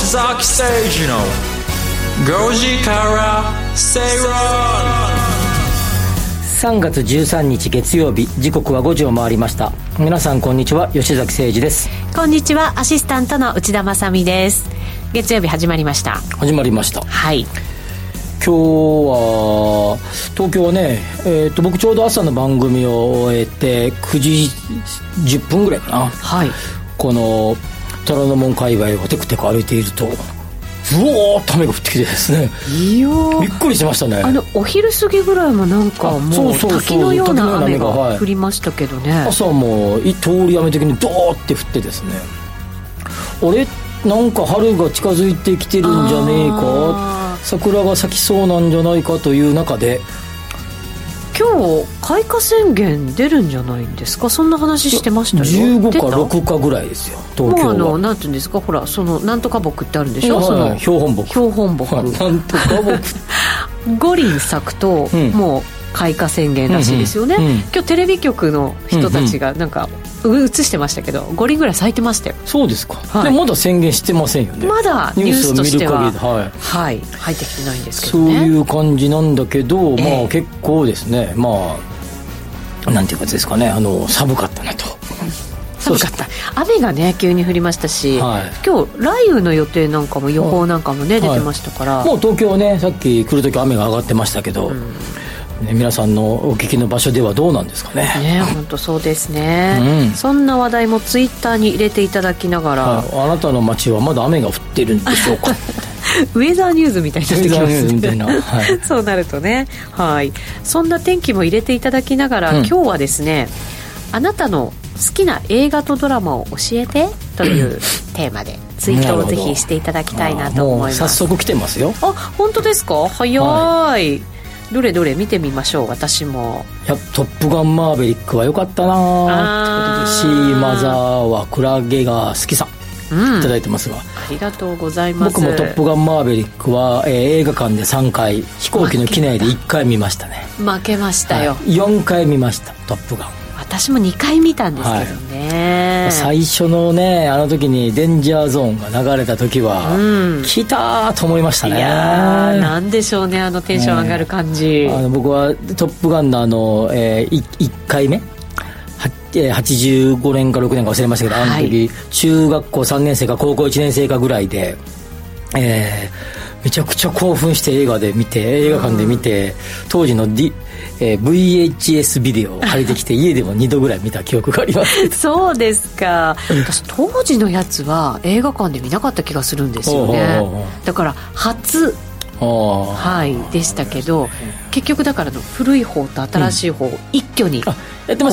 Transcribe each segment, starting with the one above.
吉崎誠二の5時から正論3月13日月曜日時刻は5時を回りました皆さんこんにちは吉崎誠二ですこんにちはアシスタントの内田まさです月曜日始まりました始まりましたはい今日は東京はね、えー、と僕ちょうど朝の番組を終えて9時10分ぐらいかなはいこの虎ノ門界隈をテクテク歩いているとうおーっと雨が降ってきてですね。いやびっくりしましたね。あのお昼過ぎぐらいもなんかもそう滝のような雨がはい。降りましたけどね、朝もい通り雨的にドーって降ってですね。あれなんか春が近づいてきてるんじゃねえか？あ桜が咲きそうなんじゃないかという中で今日開花宣言出るんじゃないんですか？そんな話してましたよ。15か出た？6かぐらいですよ東京もうあのはなんていうんですか？ほらそのなんとか木ってあるんでしょ、はいその標本木。標本木。はい。なんとか僕。五輪咲くと、うん。もう開花宣言らしいですよね、うん。うん。うん今日テレビ局の人たちがなんか、う映してましたけど五輪ぐらい咲いてましたよ。そうですか、はい。でもまだ宣言してませんよね。まだニュースとしてははい。はい入ってきてないんですけそうどねいう感じなんだけど、ええ。まあ結構ですね。まあなんていうかですかね。あの寒かったなと。寒かった。雨がね急に降りましたし、はい。今日雷雨の予定なんかも予報なんかもね、はい。出てましたから、もう東京はねさっき来る時雨が上がってましたけど、ね、皆さんのお聞きの場所ではどうなんですかね。ね本当そうですね、うん。そんな話題もツイッターに入れていただきながら、はい。あなたの街はまだ雨が降ってるんでしょうか。ウェザーニューズみたいになってきますね。みたいな、はい、そうなるとね。はい。そんな天気も入れていただきながら、うん。今日はですねあなたの好きな映画とドラマを教えてという テーマでツイートをぜひしていただきたいなと思います。早速来てますよ。あ本当ですか？早い、どれどれ見てみましょう。私も。いや「トップガンマーヴェリック」は良かったなあーということでシーマザーはクラゲが好きさ。うん。いただいてますが、ありがとうございます。僕も「トップガンマーヴェリックは」えー映画館で3回飛行機の機内で1回見ましたね。負けましたよ、はい。4回見ました「トップガン」私も2回見たんですけどね、最初のねあの時にデンジャーゾーンが流れた時は、うん。来たーと思いましたいねやーなんでしょうねあのテンション上がる感じ、あの僕は「トップガン」のあの、えー、1回目？はえー85年か6年か忘れましたけどあの時、は中学校3年生か高校1年生かぐらいで、えーめちゃくちゃ興奮して映画で見て映画館で見て、当時の、D えー VHS ビデオを借りてきて家でも2度ぐらい見た記憶があります。そうですか。私当時のやつは映画館で見なかった気がするんですよね。だから初はいでしたけど結局だからの古い方と新しい方を一挙に公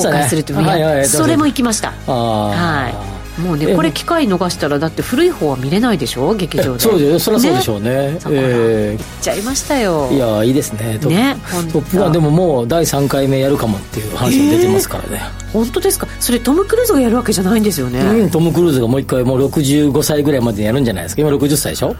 開するというそれも行きました。はいもうねえこれ機会逃したらだって古い方は見れないでしょ？劇場で。そうですよそりゃそうでしょうね。だか。らえ。行っちゃいましたよ。ーいやいいですね。トップねトップガンでももう第3回目やるかもっていう話も出てますからね、本当ですか？それトム・クルーズがやるわけじゃないんですよね、うん、トム・クルーズがもう一回もう65歳ぐらいまでにやるんじゃないですか？今60歳でしょ？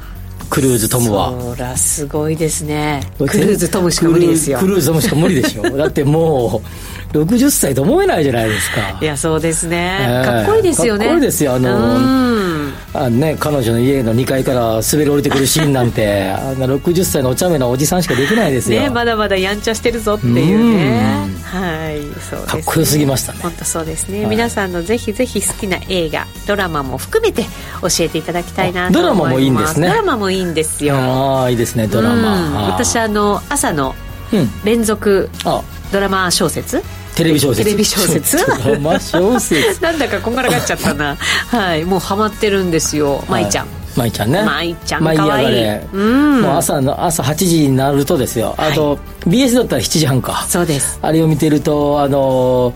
クルーズ・トムは。そらすごいですね。クルーズ・トムしか無理ですよ。クルークルーズ・トムしか無理でしょ？だってもう60歳と思えないじゃないですか。いやそうですね、ええ。かっこいいですよね。かっこいいですよ。あのうん。あのね、彼女の家の2階から滑り降りてくるシーンなんて あんな60歳のお茶目なおじさんしかできないですよ、ねまだまだやんちゃしてるぞっていうね。はいそうです、ね、かっこよすぎましたね。本当そうですね、はい。皆さんのぜひぜひ好きな映画ドラマも含めて教えていただきたいなと思います。あドラマもいいんですね。ドラマもいいんですよ。ああいいですねドラマ、私あの朝のうん。連続あ。ドラマ小説テレビ小説。テレビ小説？ドラマ小説。なんだかこんがらがっちゃったな。はい。もうハマってるんですよ。舞ちゃん、舞ちゃんね。舞ちゃん。舞いかわいい上がれうん。もう朝の朝8時になるとですよ。あと、BS だったら7時半か。そうです。あれを見てるとあの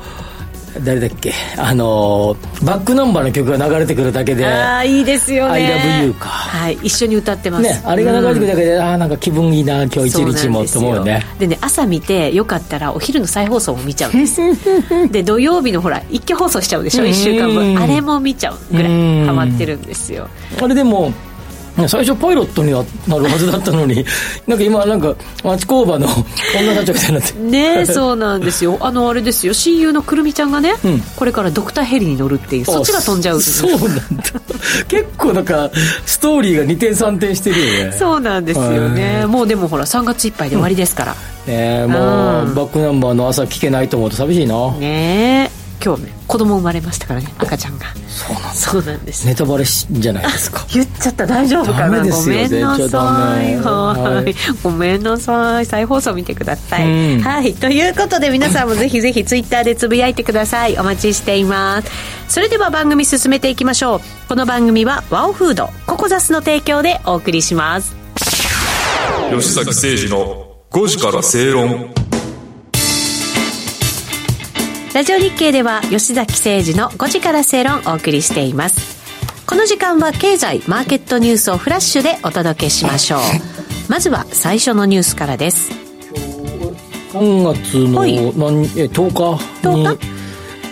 誰だっけ？あのバックナンバーの曲が流れてくるだけでああいいですよね。I love you か。はい一緒に歌ってます。ねあれが流れてくるだけで、ああなんか気分いいな今日一日もって思うよねでね朝見てよかったらお昼の再放送も見ちゃう。ん ですで土曜日のほら一挙放送しちゃうでしょ？1週間うん分。あれも見ちゃうぐらうんいハマってるんですよ。あれでも最初パイロットにはなるはずだったのに。なんか今なんか町工場の女社長みたいになって。ねそうなんですよ。あのあれですよ。親友のくるみちゃんがね、うん。これからドクターヘリに乗るっていう。そっちが飛んじゃう。そうなんだ。結構なんかストーリーが2点3点してるよね。そうなんですよね。もうでもほら3月いっぱいで終わりですから、ねえもう、うん。バックナンバーの朝聞けないと思うと寂しいな、ねえ今日ね子供生まれましたからね赤ちゃんが。そうなんだ。そうなんです。ネタバレしじゃないですか。言っちゃった。大丈夫かな？ダメですよ。ごめんな言っちゃダさいメ。はい。はい。ごめんなさい。再放送見てください、うん。はい。ということで皆さんもぜひぜひツイッターでつぶやいてください。お待ちしています。それでは番組進めていきましょう。この番組はワオフードココザスの提供でお送りします。吉崎誠二の5時から正論ラジオ日経では吉崎誠二の5時から正論をお送りしています。この時間は経済マーケットニュースをフラッシュでお届けしましょう。まずは最初のニュースからです。3月のはい。何え10日に10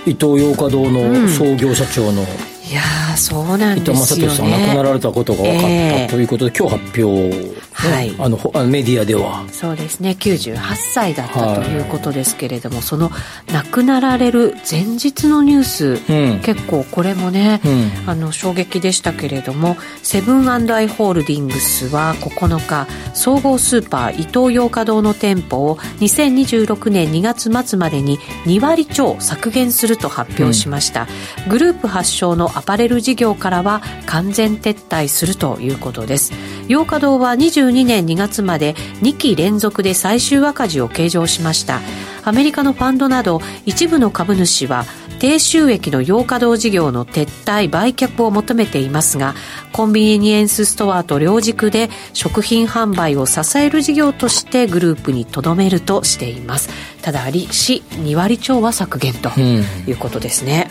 伊東洋華堂の創業社長のいやーそうなん伊ですよ藤正俊さんが亡くなねられたことが分かった、ええ。ということで今日発表、ねはい。あのほあのメディアでは。そうですね。98歳だったはいということですけれども、その亡くなられる前日のニュース、うん。結構これもね、うん。あの衝撃でしたけれどもセブンアイ・ホールディングスは9日総合スーパーイトーヨーカドーの店舗を2026年2月末までに2割超削減すると発表しました、グループ発祥のアパレル事業からは完全撤退するということですヨーカドーは22年2月まで2期連続で最終赤字を計上しました。アメリカのファンドなど一部の株主は低収益の洋華堂事業の撤退売却を求めていますがコンビニエンスストアと両軸で食品販売を支える事業としてグループにとどめるとしています。ただ利子2割超は削減ということですね、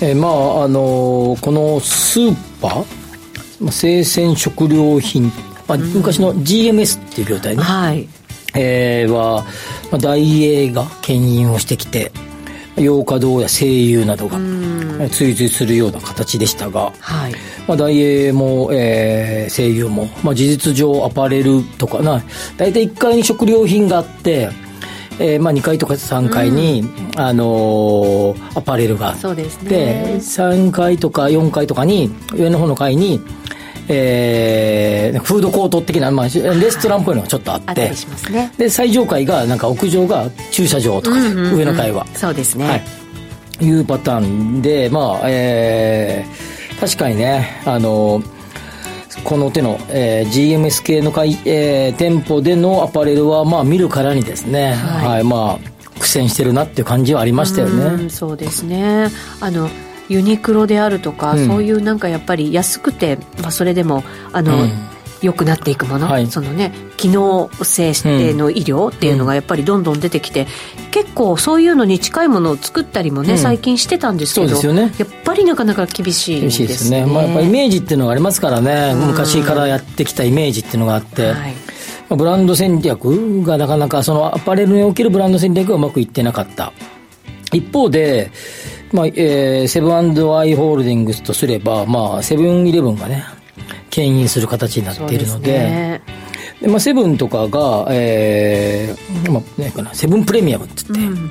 えまああのこのスーパー、生鮮食料品、まあ、昔の GMS っていう業態ね、はい。えーは、まあ、大英が牽引をしてきて洋華堂や西友などがえー追随するような形でしたが、はい。まあ、大英も、えー、西友も、まあ、事実上アパレルとかな大体1階に食料品があって、えーまあ、2階とか3階に、あのーアパレルがあってそうですねで3階とか4階とかに上の方の階にえーフードコート的な、まあ、レストランっぽいのがちょっとあってね。で最上階がなんか屋上が駐車場とかで、うんうんうん。上の階は。そうですね、はい、いうパターンでまあえー確かにねあのこの手の、えー GMS 系の会、えー店舗でのアパレルはまあ見るからにですね。はい。はい、まあ苦戦してるなっていう感じはありましたよね。うんそうですね。あのユニクロであるとか、うん。そういうなんかやっぱり安くて、まあ、それでもあの、うん良くなっていくもの、はい。そのね機能性指定の医療っていうのがやっぱりどんどん出てきて、結構そういうのに近いものを作ったりもね、うん。最近してたんですけどそうですよね。やっぱりなかなか厳しい厳ですね。しいですね。まあ、やっぱイメージっていうのがありますからね。うん。昔からやってきたイメージっていうのがあって、はい。まあブランド戦略がなかなかそのアパレルにおけるブランド戦略がうまくいってなかった。一方で、まあえーセブンアイ・ホールディングスとすれば、まあ、セブンイレブンがね牽引する形になっているので。ね。でまあ、セブンとかが、えーまあ、何かなセブンプレミアムって言って、うん。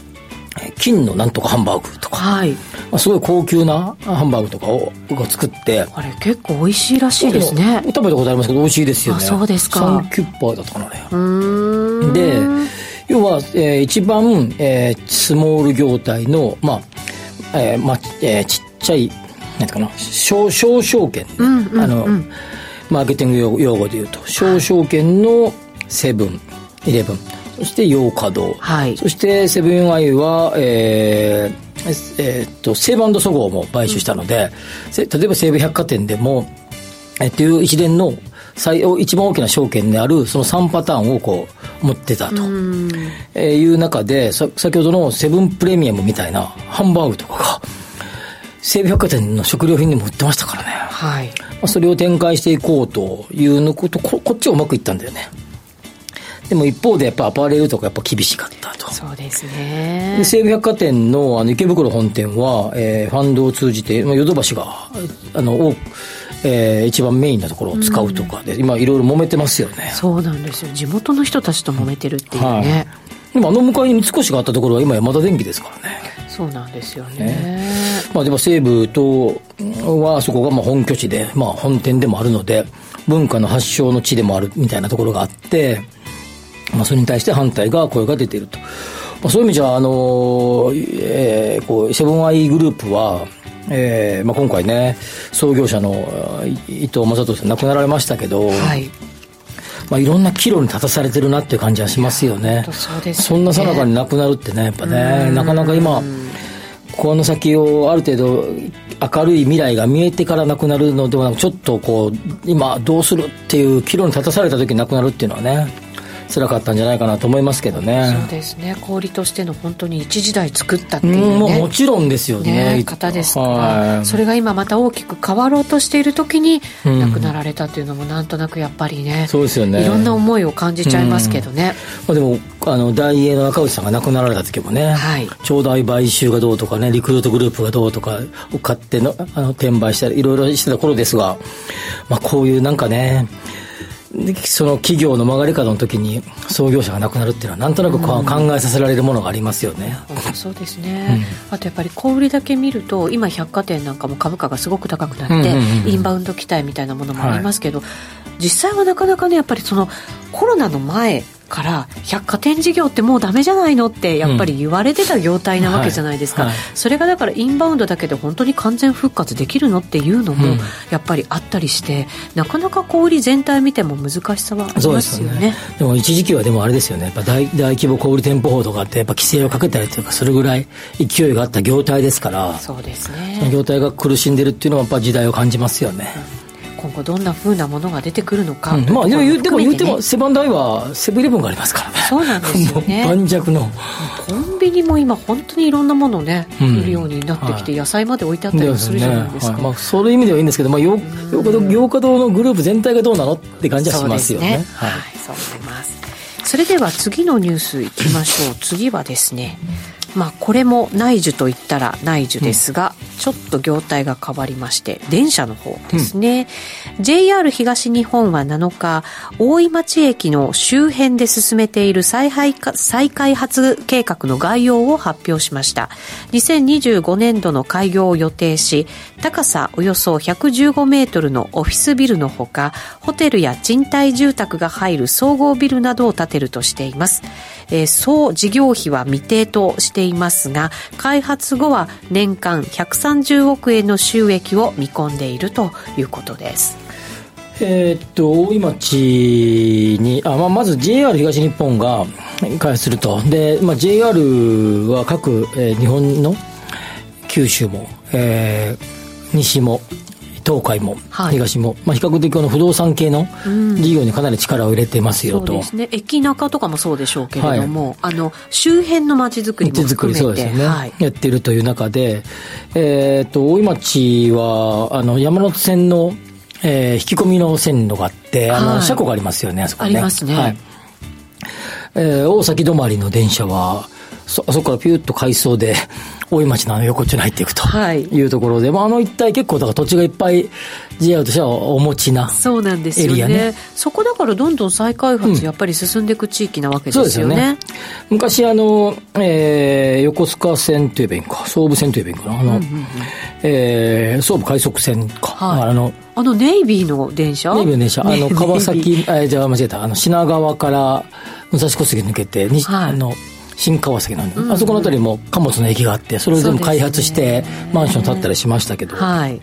えー金のなんとかハンバーグとか、はい。まあ、すごい高級なハンバーグとかをを作って。あれ結構美味しいらしいですね。食べたことありますけど美味しいですよね。あそうですか。サンキュッパーだったかなあれ。うーん。で要は、えー一番、えースモール業態のまあ、えーまあえーちっちゃいなんていうかな小小証券、ね。うんうんうん。あのマーケティング用用語で言うと小証券のセブンイレブン。そして洋華堂、はい。そしてセブンアイは、えーえーっと西武そごうも買収したので、せ例えば西武百貨店でもえっていう一連の最一番大きな証券であるその3パターンをこう持ってたと、えーいう中でさ先ほどのセブンプレミアムみたいなハンバーグとかが西武百貨店の食料品にも売ってましたからね、まはい。あ、それを展開していこうというのことここっちはうまくいったんだよね。でも一方でやっぱアパレルとかやっぱ厳しかったと。そうですね。で西武百貨店のあの池袋本店は、えーファンドを通じて、まあ、ヨドバシがあの多く、えー、一番メインなところを使うとかで、今いろいろ揉めてますよね。そうなんですよ。地元の人たちと揉めてるっていうね、はい、でもあの向かいに三越があったところは今山田電機ですからねそうなんですよね。ねまあでも西武とはそこがまあ本拠地で、まあ本店でもあるので、文化の発祥の地でもあるみたいなところがあって、まあそれに対して反対が声が出ていると。まあそういう意味じゃ、あの、えー、こう、セブンアイグループは、えーまあ、今回ね、創業者の伊藤正人さん亡くなられましたけど、はい、まあ、いろんな岐路に立たされてるなっていう感じはしますよね。そうです、ね、そんなさなかになくなるってね、やっぱね、なかなか今、この先をある程度明るい未来が見えてからなくなるのではなくちょっとこう今どうするっていう岐路に立たされた時になくなるっていうのはね辛かったんじゃないかなと思いますけどね。そうですね。氷としての本当に一時代作ったっていうね、ももちろんですよね。ね方ですか。ら、それが今また大きく変わろうとしている時に亡くなられたっていうのもなんとなくやっぱりね、そうですよね。いろんな思いを感じちゃいますけどね、まあ、でもあの大英の中内さんが亡くなられた時もね、はい、長大買収がどうとかねリクルートグループがどうとかを買ってのあの転売したりいろいろしてた頃ですが、まあ、こういうなんかねその企業の曲がり角の時に創業者が亡くなるっていうのはなんとなく考えさせられるものがありますよね、うん、そうですね、うん、あとやっぱり小売りだけ見ると今百貨店なんかも株価がすごく高くなって、インバウンド期待みたいなものもありますけど、はい、実際はなかなかねやっぱりそのコロナの前から百貨店事業ってもうダメじゃないのってやっぱり言われてた業態なわけじゃないですか、うんはい。はい、それがだからインバウンドだけで本当に完全復活できるのっていうのもやっぱりあったりして、うん、なかなか小売全体見ても難しさはありますよね、ね、でも一時期はでもあれですよね。やっぱ大大規模小売店舗法とかってやっぱ規制をかけたりというかそれぐらい勢いがあった業態ですからそうですね。業態が苦しんでるっていうのはやっぱ時代を感じますよね、うん今後どんなふうなものが出てくるのか、うん、まあでも言うても言うてもセブンダイはセブンイレブンがありますから。ねそうなんですよね。盤石の。コンビニも今本当にいろんなものをね、うん、売るようになってきて、野菜まで置いてあったりするじゃないですか、ね。はい、まあ、そういう意味ではいいんですけど、まあ、洋洋華堂のグループ全体がどうなのって感じはしますよね、ね、はい、そう思います。それでは次のニュースいきましょう。次はですね、まあ、これも内需といったら内需ですが、うん、ちょっと業態が変わりまして電車の方ですね、うん、JR 東日本は7日大井町駅の周辺で進めている再再開発計画の概要を発表しました。2025年度の開業を予定し高さおよそ115メートルのオフィスビルのほかホテルや賃貸住宅が入る総合ビルなどを建てるとしています。えー、総事業費は未定としていますが開発後は年間130億円の収益を見込んでいるということです。えー、っと大井町にあ、まあ、まず JR 東日本が開発すると。で、まあ、JR は各、えー、日本の九州も、えー、西も東海も東も、はい、まあ、比較的この不動産系の事業にかなり力を入れてますよと、うん、そうですね。駅中とかもそうでしょうけれども、はい、あの周辺の街づくりも含めて。そうですね、はい、やってるという中で、えーと、大井町はあの山手線の、えー、引き込みの線路があってあの、車庫がありますよねあそこね。ありますね、はい。えー、大崎止まりの電車はそあそこからピュッと改装で大井町のあの横っちょに入っていくとい。うところで、はい、まあ、あの一帯結構だから土地がいっぱい JR としてはお持ちなそうなんですよね。そこだからどんどん再開発やっぱり進んでいく地域なわけですよね。うんよね、昔あの、えー、横須賀線といえばいいか総武線といえばいいかな。あの、うんうんうん、えー、総武快速線か、はい、あのあのネイビーの電車？ネイビーの電車。あの 川崎あじゃあ間違えた。あの品川から武蔵小杉抜けてに、はい、あの新川崎なんで、うんうん、あそこの辺りも貨物の駅があってそれを全部開発してマンション建ったりしましたけど、はい。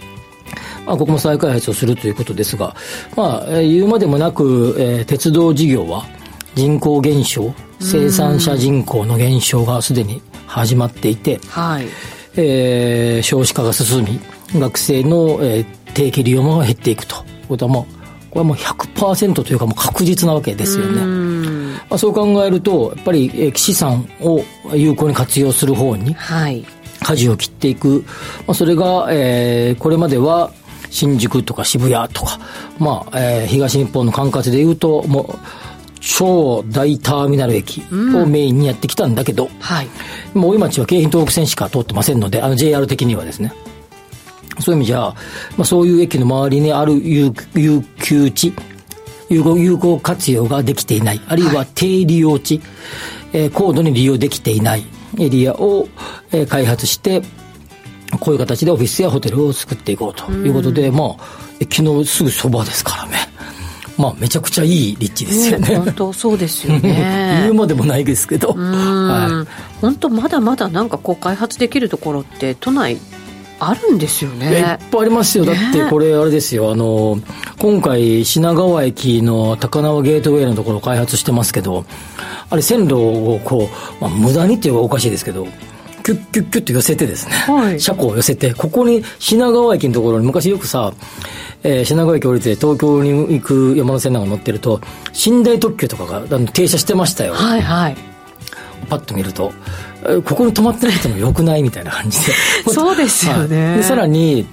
まあ、ここも再開発をするということですが、まあ、言うまでもなく、えー、鉄道事業は人口減少生産者人口の減少がすでに始まっていて、はい。えー、少子化が進み学生の、えー、定期利用も減っていくと。いうことはもうこれはもう100%というかもう確実なわけですよね。まあ、そう考えるとやっぱり、え資産を有効に活用する方に舵を切っていく、まあ、それが、えー、これまでは新宿とか渋谷とか、まあえー、東日本の管轄でいうともう超大ターミナル駅をメインにやってきたんだけど、うん、はい、もう大井町は京浜東北線しか通ってませんのであの JR 的にはですね。そういう意味じゃ、まあ、そういう駅の周りにある有有給地、有効有効活用ができていない、あるいは低利用地、えー、高度に利用できていないエリアを、えー、開発して、こういう形でオフィスやホテルを作っていこうということで、まあ、駅のすぐそばですからね。まあ、めちゃくちゃいい立地ですよね。本当そうですよね。言うまでもないですけど。はい、本当まだまだなんかこう開発できるところって都内あるんですよね。いっぱいありますよ。だってこれあれですよ。あの、今回品川駅の高輪ゲートウェイのところを開発してますけど、あれ線路をこう、まあ、無駄にっていうのはおかしいですけど、キュッキュッキュッと寄せてですね、はい、車庫を寄せて、ここに品川駅のところに昔よくさ、えー、品川駅降りて東京に行く山手線なんか乗ってると、寝台特急とかが停車してましたよ。はいはい。パッと見ると、ここに泊まってなくてもよくないみたいな感じで。そうですよね。でさらに、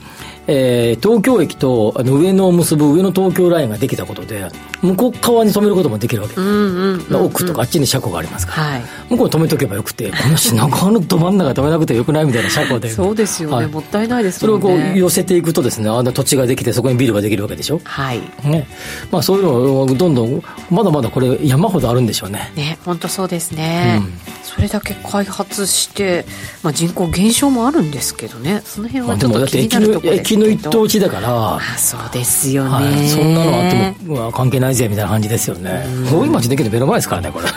えー、東京駅とあの上野を結ぶ上野東京ラインができたことで向こう側に止めることもできるわけ。です、うんうん、奥とかあっちに車庫がありますから、はい、向こうに止めとけばよくてこの品川のど真ん中止めなくてよくないみたいな車庫で。そうですよね、はい、もったいないですね。それをこう寄せていくとですねあんな土地ができてそこにビルができるわけでしょ？はい。ね。まあ、そういうのをどんどんまだまだこれ山ほどあるんでしょうね。ね本当そうですね、うん、それだけ開発して、まあ、人口減少もあるんですけどね。その辺はちょっと気になるところですけど駅の一等地だから。あそうですよね、はい、そんなのあっても関係ないぜみたいな感じですよね。大井町できる目の前ですからねこれ。ね。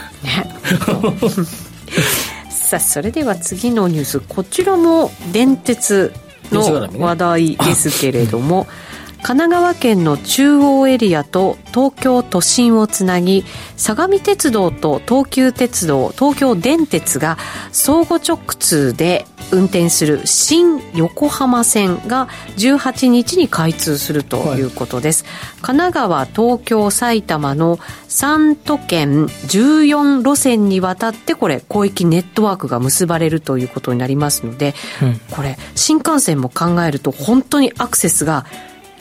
さあそれでは次のニュース。こちらも電鉄の話題ですけれども、神奈川県の中央エリアと東京都心をつなぎ相模鉄道と東急鉄道東京電鉄が相互直通で運転する新横浜線が18日に開通するとい。うことです、はい、神奈川東京埼玉の3都県14路線にわたってこれ広域ネットワークが結ばれるということになりますので、うん、これ新幹線も考えると本当にアクセスが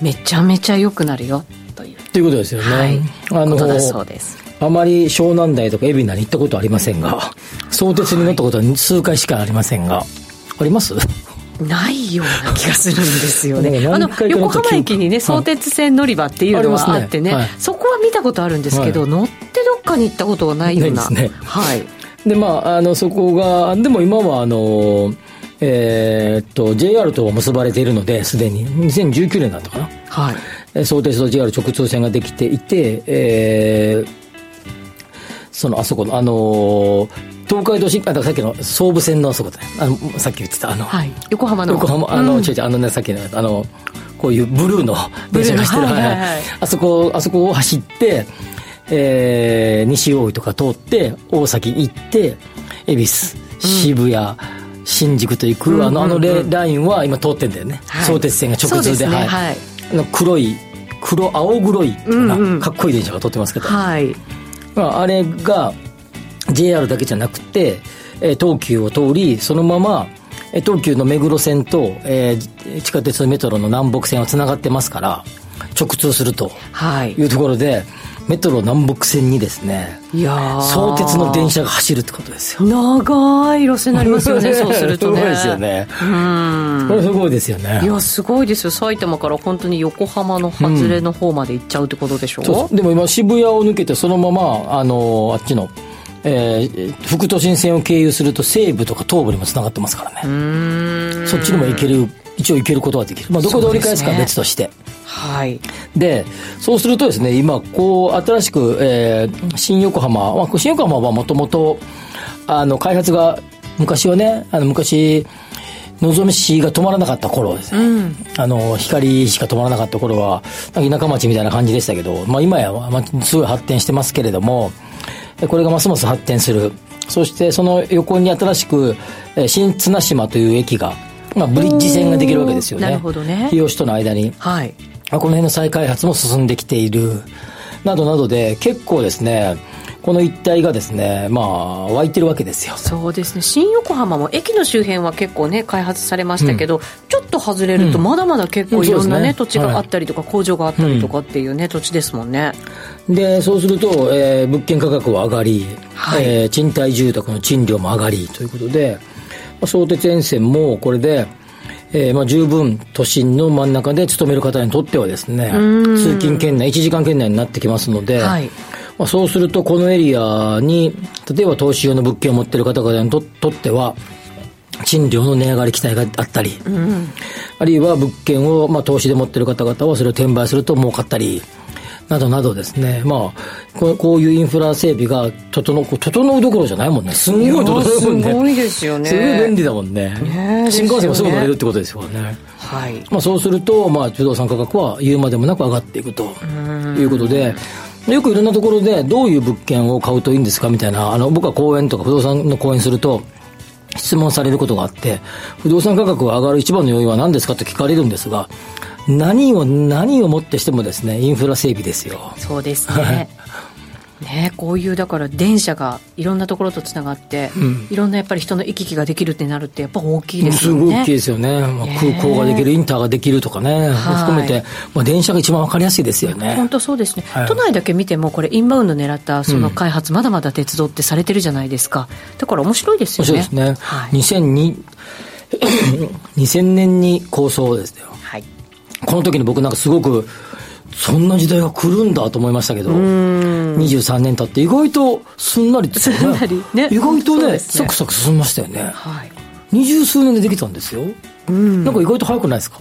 めちゃめちゃ良くなるよ。というということですよね、はい、あのそうです。あまり湘南台とか海老名に行ったことありませんが相鉄に乗ったことは数回しかありませんが、はい、あります？ないような気がするんですよね。あの横浜駅にね相鉄線乗り場っていうのはあってね、ねはい、そこは見たことあるんですけど、はい、乗ってどっかに行ったことはないような。ね、はい。でまああのそこがでも今はあのえー、っと、JR と結ばれているので、すでに、2019年だったかな。はい。相鉄と JR 直通線ができていて、えー、その、あそこの、あのー、東海道新幹線、さっきの総武線のあそこで、あの、さっき言ってた、あの、はい、横浜の。横浜、あの、うん、違う違う、あのね、さっきの、あの、こういうブルーの電車がしてる、はいはいはい、あそこ、あそこを走って、えー、西大井とか通って、大崎行って、恵比寿、渋谷、うん新宿と行く、あのあのラインは今通ってんだよね、はい、相鉄線が直通で、ね、はい、あの黒い黒青黒い、うんうん、かっこいい電車が通ってますけど、はい。まあ、あれが JR だけじゃなくて、えー、東急を通りそのまま東急の目黒線と、えー、地下鉄メトロの南北線はつながってますから直通するとい。うところで、はいメトロ南北線にですねいや相鉄の電車が走るってことですよ。長い路線になりますよね そうするとね。すごいですよね。うん。これすごいですよね。いやすごいですよ。埼玉から本当に横浜の外れの方まで行っちゃうってことでしょ、うん、でも今渋谷を抜けてそのままあのあっちのえー、副都心線を経由すると西部とか東部にもつながってますからね。そっちにも行ける一応行けることはできる、まあ、どこで折り返すかは別として、はい。で、そうするとですね、今、こう、新しく、えー、新横浜、まあ、新横浜はもともと、あの、開発が、昔はね、あの、昔、のぞみ市が止まらなかった頃ですね、うん、あの光しか止まらなかった頃は田舎町みたいな感じでしたけど、まあ、今や、まあ、すごい発展してますけれどもこれがますます発展する。そしてその横に新しく新綱島という駅が、まあ、ブリッジ線ができるわけですよね。なるほどね。日吉との間に、はい、この辺の再開発も進んできている、などなどで、結構ですね、この一帯がですね、まあ、湧いてるわけですよ。そうですね。新横浜も駅の周辺は結構ね、開発されましたけど、うん、ちょっと外れると、まだまだ結構いろんなね、うん、土地があったりとか、工場があったりとかっていうね、土地ですもんね。で、そうすると、えー、物件価格は上がり、はい、えー、賃貸住宅の賃料も上がりということで、相鉄沿線もこれで、えーまあ、十分都心の真ん中で勤める方にとってはですね、通勤圏内、1時間圏内になってきますので、はいまあ、そうするとこのエリアに、例えば投資用の物件を持っている方々にととっては、賃料の値上がり期待があったり、あるいは物件を、まあ、投資で持っている方々はそれを転売すると儲かったり、などなどですね、まあ、こうこういうインフラ整備が整う、整うどころじゃないもんね。すんごい整うもんね。すごいですよねすごい便利だもんね。ね新幹線もすぐ乗れるってことですよね。はいまあ、そうすると、まあ、不動産価格は言うまでもなく上がっていくということで、よくいろんなところでどういう物件を買うといいんですかみたいな、あの、僕は講演とか不動産の講演すると、質問されることがあって、不動産価格が上がる一番の要因は何ですかと聞かれるんですが、何を、何をもってしてもですね、インフラ整備ですよ。そうですね ねこういうだから電車がいろんなところとつながって、いろんなやっぱり人の行き来ができるってなるってやっぱ大きいですよね。すごい大きいですよね。まあ、空港ができる、インターができるとかね、含めて、まあ、電車が一番わかりやすいですよね。本当そうですね、はい。都内だけ見てもこれインバウンド狙ったその開発、まだまだ鉄道ってされてるじゃないですか。だから面白いですよね。そうですね。はい、2002 2000年に構想ですよ。はい。この時に僕なんかすごく、そんな時代が来るんだと思いましたけど、23年経って意外とすんなりって言ってすんなり。ね。意外とね、ね。サクサク進みましたよね。はい。二十数年でできたんですよ。なんか意外と早くないですか？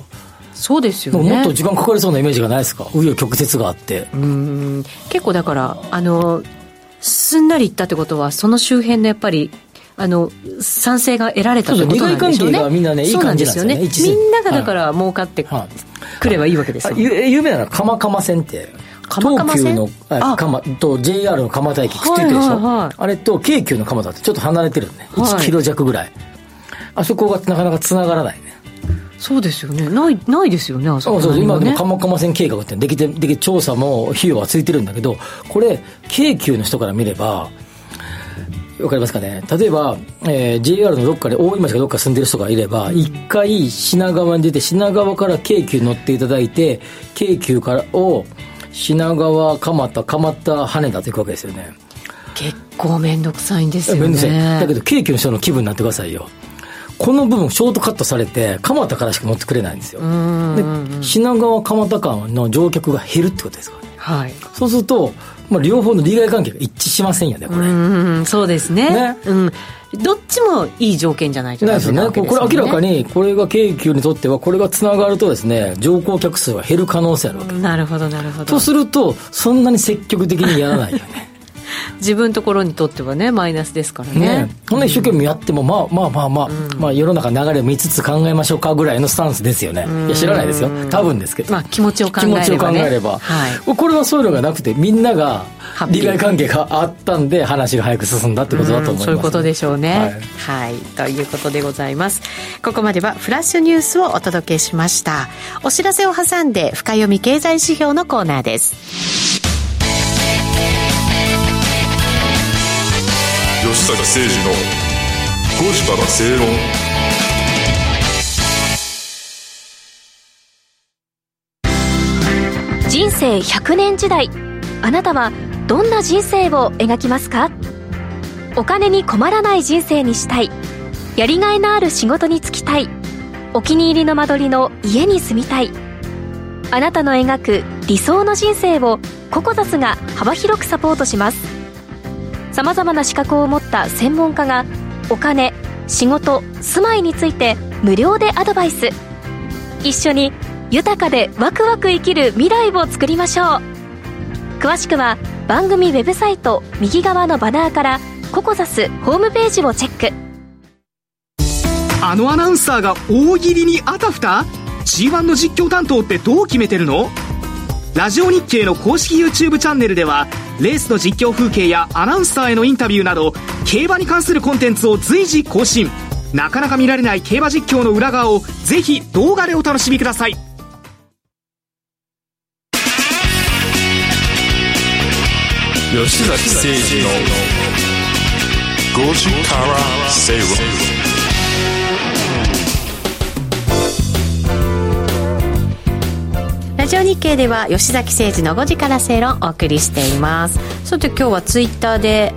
そうですよね。もっと時間かかりそうなイメージがないですか？紆余曲折があって。うん。結構だからあのすんなりいったってことはその周辺のやっぱりあの賛成が得られたってことなんでしょうね。そうみんなねいい感じなんですよね。みんながだから儲かってはい。くればいいわけですよ、有名なのは鎌鎌線って。東急のあ鎌と JR の蒲田駅くっついてるでしょ、はいはいはい。あれと京急の蒲田ってちょっと離れてるのね、はい。1キロ弱ぐらい。あそこがなかなか繋がらないね。そうですよね。ないないですよねあそこ。そうそう今でもね鎌鎌線計画ってできてでき調査も費用はついてるんだけどこれ京急の人から見ればわかりますかね？例えば、えー JR のどっかで大井町かどっか住んでる人がいれば一回品川に出て品川から京急乗っていただいて京急からを品川蒲田蒲田羽田と行くわけですよね。結構面倒くさいんですよめんどくさい。ねだけど京急の人の気分になってくださいよ。この部分ショートカットされて蒲田からしか乗ってくれないんですよ。で品川蒲田間の乗客が減るってことですか？らねはい。そうすると、まあ、両方の利害関係が一致しませんよねこれ、うんそうですね。ね。うん、どっちもいい条件じゃないとなんですよね。これ明らかにこれが京急にとってはこれがつながるとですね乗降客数が減る可能性あるわけ、なるほどなるほど。とするとそんなに積極的にやらないよね 自分ところにとってはねマイナスですからね。ねこんな一生懸命やってもまあまあまあまあ、まあ世の中の流れを見つつ考えましょうかぐらいのスタンスですよね。いや知らないですよ。多分ですけど。まあ気持ちを考気持ちをえればね考えれば、はい。これはそういうのがなくてみんなが利害関係があったんで話が早く進んだってことだと思います、そういうことでしょうね。はい、ということでございます。ここまではフラッシュニュースをお届けしました。お知らせを挟んで深読み経済指標のコーナーです吉坂誠二の5時から正論。人生100年時代あなたはどんな人生を描きますか？お金に困らない人生にしたい。やりがいのある仕事に就きたい。お気に入りの間取りの家に住みたい。あなたの描く理想の人生をココザスが幅広くサポートします。さまざまな資格を持った専門家がお金仕事住まいについて無料でアドバイス。一緒に豊かでワクワク生きる未来を作りましょう。詳しくは番組ウェブサイト右側のバナーからココザスホームページをチェック。あのアナウンサーが大喜利にあたふた？G1 の実況担当ってどう決めてるの？ラジオ日経の公式 YouTube チャンネルではレースの実況風景やアナウンサーへのインタビューなど競馬に関するコンテンツを随時更新。なかなか見られない競馬実況の裏側をぜひ動画でお楽しみください。吉崎誠二の5時から正論ラジオ日経では吉崎誠二の5時から正論をお送りしています。さて今日はツイッターで、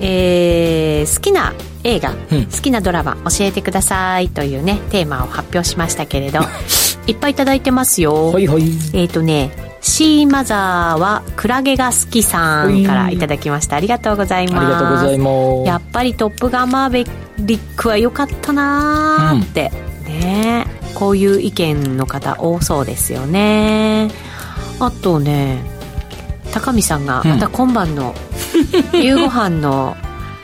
えー好きな映画、うん。好きなドラマ教えてくださいというねテーマを発表しましたけれど いっぱいいただいてますよ。はいはい。えっ、とねシーマザーはクラゲが好きさんからいただきました。ありがとうございます。ありがとうございます。やっぱり「トップガンマーヴェリック」は良かったなーって、ねこういう意見の方多そうですよね。あとね高見さんがまた今晩の夕ご飯の、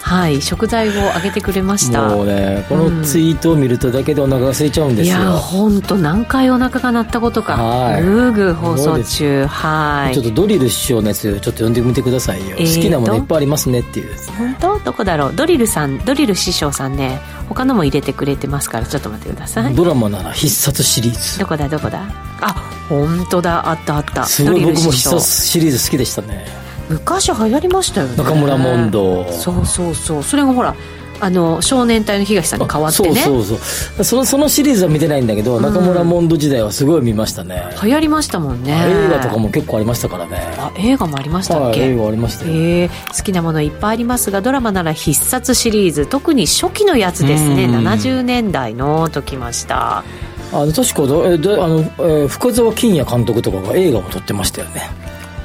はい、食材をあげてくれました。もうねこのツイートを見るとだけでお腹が空いちゃうんですよ、いや本当何回お腹が鳴ったことか。はい。ぐーぐー放送中。はい。ちょっとドリル師匠のやつちょっと読んでみてくださいよ、えーと？好きなものいっぱいありますねっていう。本当？どこだろう？ドリルさんドリル師匠さんね他のも入れてくれてますからちょっと待ってください。ドラマなら必殺シリーズ。どこだ？どこだ？あ本当だ。あったあった。すごい僕も必殺シリーズ好きでしたね昔流行りましたよね。中村モンドそうそうそう。それがほらあの少年隊の東さんに変わってね。そうそうそう。そのそのシリーズは見てないんだけど、中村モンド時代はすごい見ましたね、流行りましたもんね。映画とかも結構ありましたからね。あ映画もありましたっはいけ、映画ありましたよ、えー好きなものいっぱいありますがドラマなら必殺シリーズ。特に初期のやつですね。うん。70年代のときました。あの確かどえであの、えー深澤金也監督とかが映画も撮ってましたよね。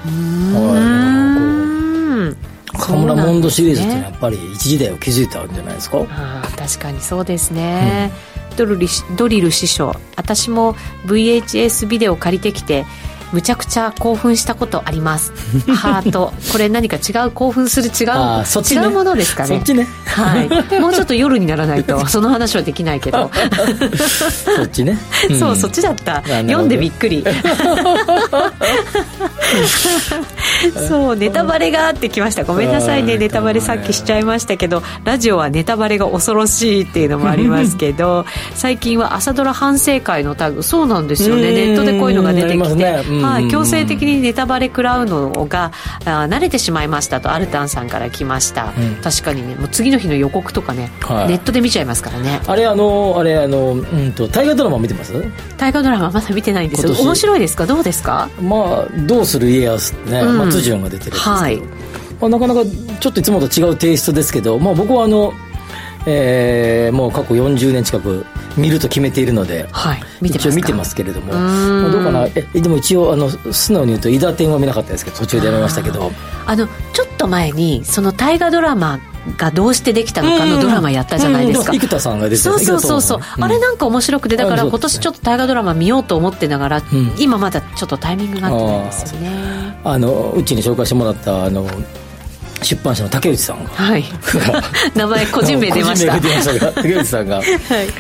うはい。ーん中村モンドシリーズってやっぱり一時代を築いたんじゃないですか？あー確かにそうですね、ドルリドリル師匠。私も VHS ビデオ借りてきてむちゃくちゃ興奮したことあります。ハート。これ何か違う興奮する違うあーそっちね。違うものですかね。そっちね。はい、もうちょっと夜にならないと その話はできないけど。そっちね、ん。そうそっちだった。読んでびっくり。そうネタバレがあってきました。ごめんなさいね。はいネタバレさっきしちゃいましたけどラジオはネタバレが恐ろしいっていうのもありますけど最近は朝ドラ反省会のタグ。そうなんですよね。うん。ネットでこういうのが出てきて、すね。うんはい、強制的にネタバレ食らうのがあ慣れてしまいましたとアルタンさんから来ました、うん。確かにねもう次の日の予告とかね、はい。ネットで見ちゃいますからね。あれあのあれあのうんと大河ドラマ見てます？大河ドラマまだ見てないんですよ。面白いですか？どうですか？まあどうする家康ね、うん。松潤が出てるんですけど、はい。まあ、なかなかちょっといつもと違うテイストですけど、まあ、僕はあの、えーもう過去40年近く見ると決めているので、はい見てますか？一応見てますけれども、どうかな？えでも一応あの素直に言うと「伊田天」は見なかったですけど途中でやめましたけど。あのちょっと前にその大河ドラマがどうしてできたのかのドラマやったじゃないですか、うん生田さんが出てそうそうそうそう、あれなんか面白くてだから今年ちょっと大河ドラマ見ようと思ってながら、ん。今まだちょっとタイミングが合ってないんですよね。あのうちに紹介してもらったあの出版社の竹内さんはい。名前個人名出ました。竹内さんが。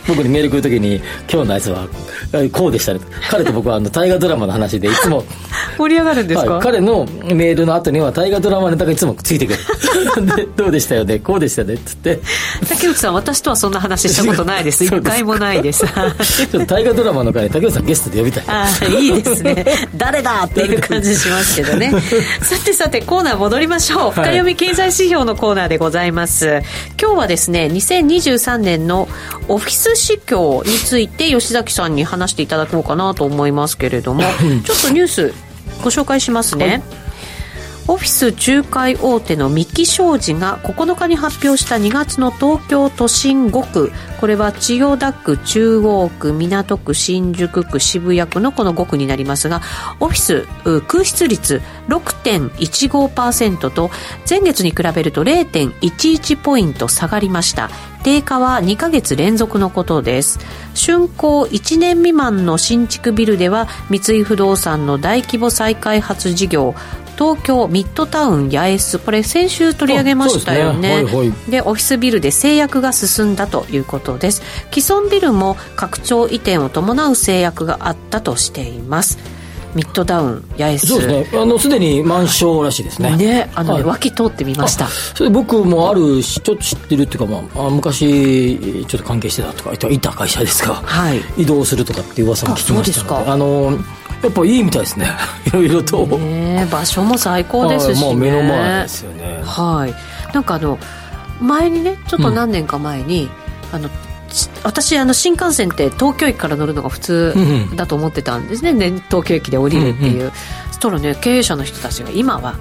僕にメール来るときに今日のやつはえこうでしたね。彼と僕はあの大河ドラマの話でいつも。盛り上がるんですか、はい、彼のメールの後には大河ドラマネタがいつもついてくる。でどうでしたよね？こうでしたね？っつって。竹内さん私とはそんな話したことないです。一回もないです。ちょっと大河ドラマの回に竹内さんゲストで呼びたい。ああいいですね。誰だ？っていう感じしますけどね。さてさてコーナー戻りましょう。深読み経済指標のコーナーでございます。今日はですね2023年のオフィス市況について吉崎さんに話していただこうかなと思いますけれども ちょっとニュースご紹介しますね、オフィス仲介大手の三木商事が9日に発表した2月の東京都心5区。これは千代田区中央区港区新宿区渋谷区のこの5区になりますがオフィス空室率6.15%と前月に比べると0.11ポイント下がりました。低下は2ヶ月連続のことです。竣工1年未満の新築ビルでは三井不動産の大規模再開発事業東京ミッドタウン八重洲これ先週取り上げましたよね。ですね。オフィスビルで制約が進んだということです。既存ビルも拡張移転を伴う制約があったとしていますミッドタウン八重洲。そうですね。あのすでに満床らしいですね。ねあのね、はい。脇通ってみました。それ僕もあるしちょっと知ってるっていうか、まあ、あ昔ちょっと関係してたとかいた会社ですが、はい。移動するとかっていう噂も聞きましたので。あそうですか。あのやっぱいいみたいですね。いろいろと、ね場所も最高ですしね、はいまあ、目の前ですよね。はい。なんかあの前にねちょっと何年か前に、あのち私あの新幹線って東京駅から乗るのが普通うんうん。だと思ってたんですね、ね東京駅で降りるっていう、そしたらね経営者の人たちが今は、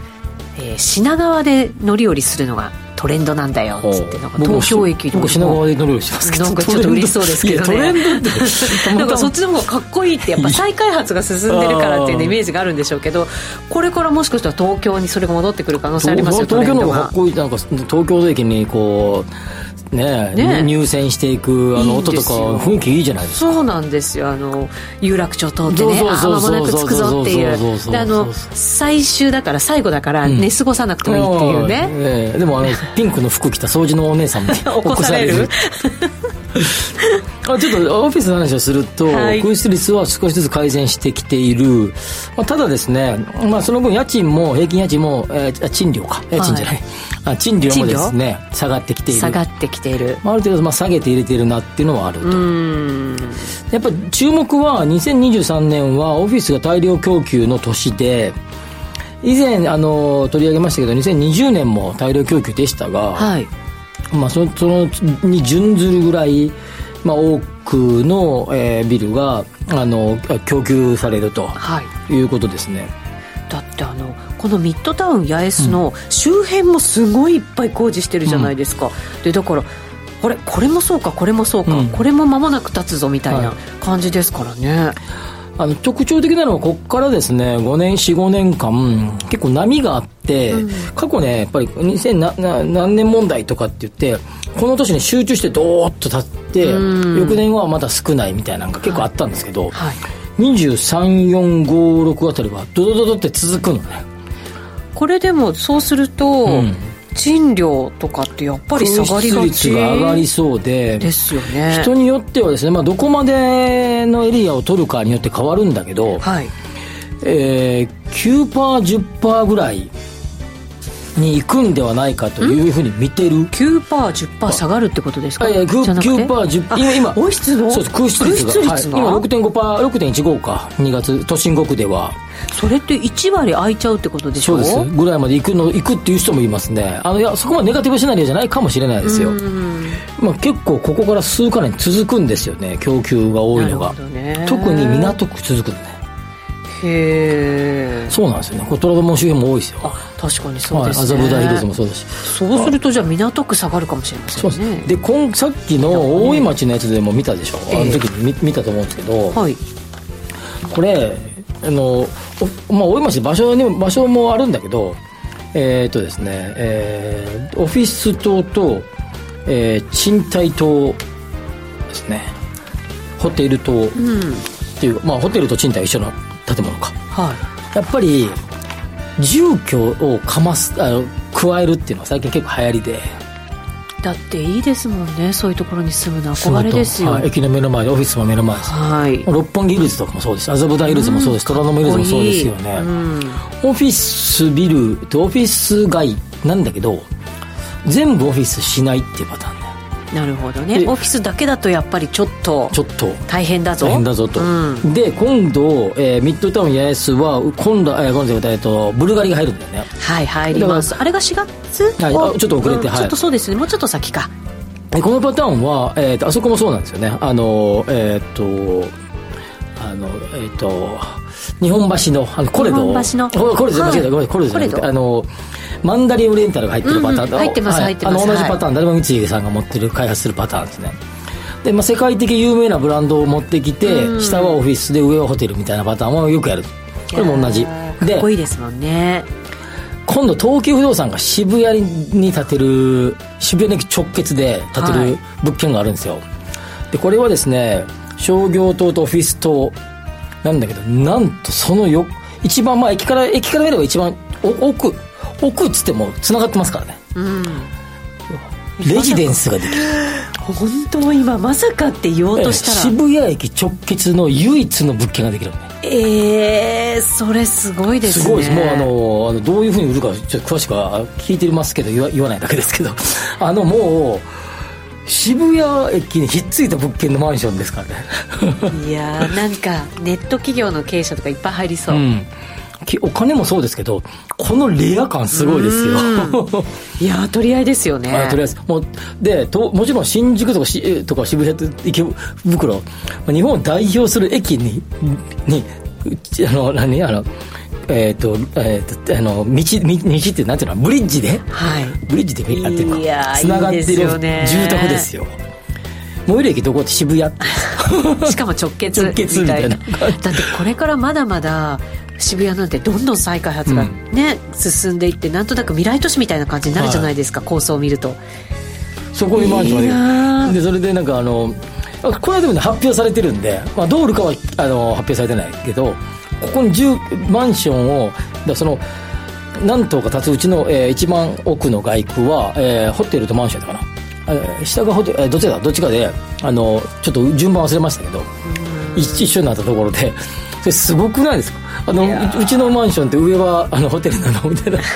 えー品川で乗り降りするのがトレンドなんだよつってなんか東京駅の僕品川で乗るようにしますけど。なんかちょっと嬉しそうですけどね。なんかそっちの方がかっこいいってやっぱ再開発が進んでるからっていうねイメージがあるんでしょうけどこれからもしかしたら東京にそれが戻ってくる可能性ありますよ東京の方がかトっこいいなんか東京駅にこうねね入線していくあの音とか雰囲気いいじゃないですか。そうなんですよ。あの有楽町通ってねあ間もなく着くぞっていそうあの最終だから最後だから寝過ごさなくてもいいっていうね、ええ。でもあのピンクの服着た掃除のお姉さんも 起こされる あちょっとオフィスの話をすると、はい。空室率は少しずつ改善してきている、まあ、ただですね、まあ、その分家賃も平均家賃も、えーあ賃料か。家賃じゃない、あ賃料もですね下がってきている。下がってきている。まあある程度まあ下げて入れているなっていうのはあると。うん。やっぱ注目は2023年はオフィスが大量供給の年で以前あの取り上げましたけど2020年も大量供給でしたが、はいまあ、そのそのに準ずるぐらい、まあ、多くの、えービルがあの供給されるとはい。いうことですね、だってあのこのミッドタウン八重洲の周辺もすごいいっぱい工事してるじゃないですか、でだからこれこれもそうかこれもそうか、うん。これも間もなく経つぞみたいなはい。感じですからね、あの特徴的なのはここからですね5年45年間結構波があって、過去ねやっぱり2000なな何年問題とかって言ってこの年に集中してドーッと立って翌年はまだ少ないみたいなのが結構あったんですけど、はい。23456あたりはドドドドって続くのね。これでもそうすると、ん賃料とかってやっぱり下がりがち率が上がりそうでですよね。人によってはですね、まあ、どこまでのエリアを取るかによって変わるんだけど、はい。えー、9%、10%ぐらいに行くんではないかというふうに見てる。9%、10%下がるってことですか？あいや9%、じゃなくて？10%、あ今、今、温室の？そうです、空室率が。率が？はい、今6.5%、6.15か、2月、都心5区では。それって1割空いちゃうってことでしょ？そうです。ぐらいまで行くの、行くっていう人もいますね。あの、いや、そこまでネガティブシナリオじゃないかもしれないですよ。まあ結構ここから数か年続くんですよね、供給が多いのが。ね特に港区続くのね。へえそうなんですよね。これ虎ノ門周辺も多いですよ。あ確かにそうはい、ですね、麻布台ヒルズもそうだし。そうするとじゃあ港区下がるかもしれませそうです。んねで今さっきの大井町のやつでも見たでしょ、ええ。あの時に見見たと思うんですけど、はい。これあの、おまあ、大井町場所にも場所もあるんだけどえっ、とですね、えーオフィス棟と、えー賃貸棟ですね。ホテル棟っていう、まあホテルと賃貸は一緒の建物か。はい。やっぱり住居をかますあの加えるっていうのは最近結構流行りで。だっていいですもんね。そういうところに住むの憧れですよ。はい、駅の目の前でオフィスも目の前です。はい。六本木ヒルズとかもそうです。麻布台ヒルズもそうです。虎ノ門ヒルズもそうですよね、うん。オフィスビルとオフィス街なんだけど全部オフィスしないっていうパターン。ねなるほどね。でオフィスだけだとやっぱりちょっとちょっと。大変だぞ。大変だぞと、うん。で今度、えーミッドタウン八重洲は今度、えー、今度、えー、とブルガリが入るんだよね。はい入ります。あれが4月はいあちょっと遅れてはい。うんちょっとそうですね。もうちょっと先か。でこのパターンは、えー、とあそこもそうなんですよね。あのえっ、とあのえっ、と日本橋のあのコレド。日本橋の。ココレドじゃなくて、はいごめんコレドコレドあのマンダリンオリエンタルが入ってるパターン、うんうん。入ってますはい。入ってます。あの同じはい。パターン、誰も三井さんが持ってる開発するパターンですね。で、まあ、世界的有名なブランドを持ってきて、うん。下はオフィスで上はホテルみたいなパターンはよくやる。これも同じ。いやーかっこいいですもんね。今度東急不動産が渋谷に建てる渋谷に直結で建てはい。る物件があるんですよ、でこれはですね商業棟とオフィス棟なんだけどなんとそのよ一番まあ駅から駅から見れば一番お奥奥っつってもつながってますからね。うん。レジデンスができる。本当今まさかって言おうとしたら。渋谷駅直結の唯一の物件ができるのね。ええそれすごいですね。すごいです。もうあのあのどういうふうに売るかちょっと詳しくは聞いてますけど言わ言わないだけですけど。あのもう渋谷駅にひっついた物件のマンションですからね。いやーなんかネット企業の経営者とかいっぱい入りそう、うん。きお金もそうですけどこのレア感すごいですよ。いやー取り合いですよね。はいとりあえずもうでともちろん新宿とかしえとか渋谷と池袋。まあ日本を代表する駅ににあの何あのえっ、と,、えー、とあの道道道ってなんていうの？ブリッジで？はい。ブリッジでやってるいやーかつながってる住宅ですよ最寄り駅どこって渋谷 しかも直結直結みたいな。だってこれからまだまだ渋谷なんてどんどん再開発がね、進んでいってなんとなく未来都市みたいな感じになるじゃないですか、構想を見ると。そこにマンションでそれでなんかあのあこれはでもね発表されてるんで、まあ、道路かはあの発表されてないけどここに10マンションをだその何棟か建つうちの、えー一番奥の外区は、えーホテルとマンションだかな。えー下がホテル、えーどっちだ？どっちかであのちょっと順番忘れましたけど一一緒になったところでそれすごくないですか？あのううちのマンションって上はあのホテルなの？みたいな。